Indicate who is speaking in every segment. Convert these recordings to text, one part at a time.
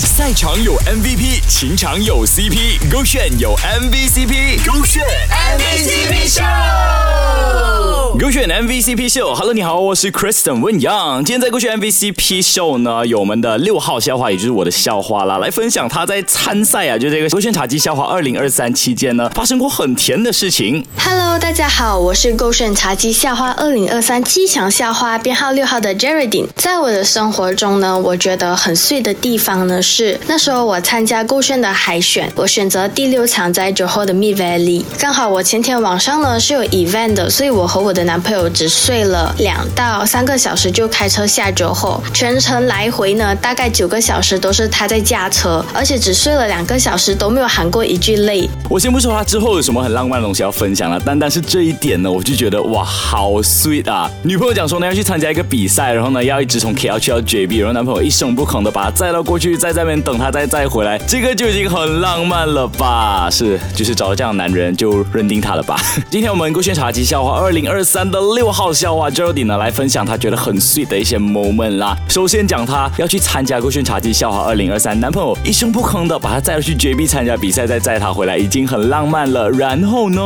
Speaker 1: 赛场有 MVP，情场有 CP，勾选有 MVCp，勾选 MVCp show，勾选 MVCp 秀。Hello，你好，我是 Kristen 温阳。今天在勾选 MVCp 秀呢，有我们的六号笑话，也就是我的笑话啦，来分享他在参赛啊，就这个勾选茶几笑话二零二三期间呢，发生过很甜的事情。
Speaker 2: Hello，大家好，我是勾选茶几笑话二零二三七强笑话编号六号的 Jerrydine。在我的生活中呢，我觉得很碎的地方呢是那时候我参加顾炫的海选，我选择第六场在酒后的 Mid Valley，刚好我前天晚上呢是有 event 的，所以我和我的男朋友只睡了两到三个小时就开车下酒后，全程来回呢大概九个小时都是他在驾车，而且只睡了两个小时都没有喊过一句累。
Speaker 1: 我先不说他之后有什么很浪漫的东西要分享了，单单是这一点呢，我就觉得哇，好 sweet 啊！女朋友讲说呢要去参加一个比赛，然后呢要一直从 KL 去到 JB，然后男朋友一声不吭的把他载到过去再，在那边等他再再回来，这个就已经很浪漫了吧？是，就是找到这样的男人就认定他了吧？今天我们勾选茶几笑话二零二三的六号笑话 Jody 呢来分享他觉得很 sweet 的一些 moment 啦。首先讲他要去参加勾选茶几笑话二零二三，男朋友一声不吭的把他载去绝壁参加比赛，再载他回来，已经很浪漫了。然后呢？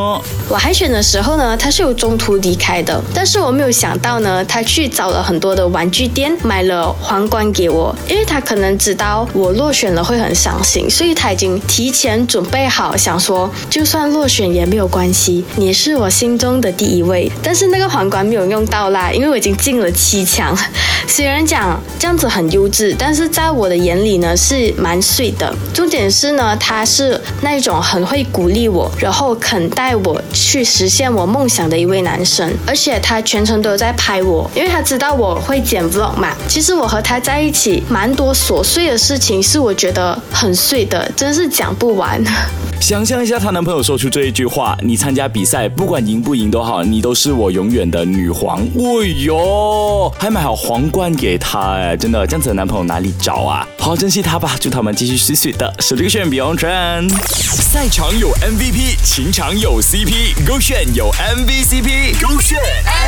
Speaker 2: 我海选的时候呢，他是有中途离开的，但是我没有想到呢，他去找了很多的玩具店买了皇冠给我，因为他可能知道我落选了会很伤心，所以他已经提前准备好，想说就算落选也没有关系，你是我心中的第一位。但是那个皇冠没有用到啦，因为我已经进了七强。虽然讲这样子很优质，但是在我的眼里呢是蛮碎的。重点是呢，他是那种很会鼓励我，然后肯带我去实现我梦想的一位男生，而且他全程都在拍我，因为他知道我会剪 vlog 嘛。其实我和他在一起，蛮多琐碎的事情是我觉得很碎的，真是讲不完。
Speaker 1: 想象一下，她男朋友说出这一句话：“你参加比赛，不管赢不赢都好，你都是我永远的女皇。”哎呦，还买好皇冠给她哎，真的这样子的男朋友哪里找啊？好好珍惜他吧，祝他们继续水水的。手这个炫 Beyond Trend，赛场有 MVP，情场有 CP，勾选有 MVCp，勾选 MVCp Show。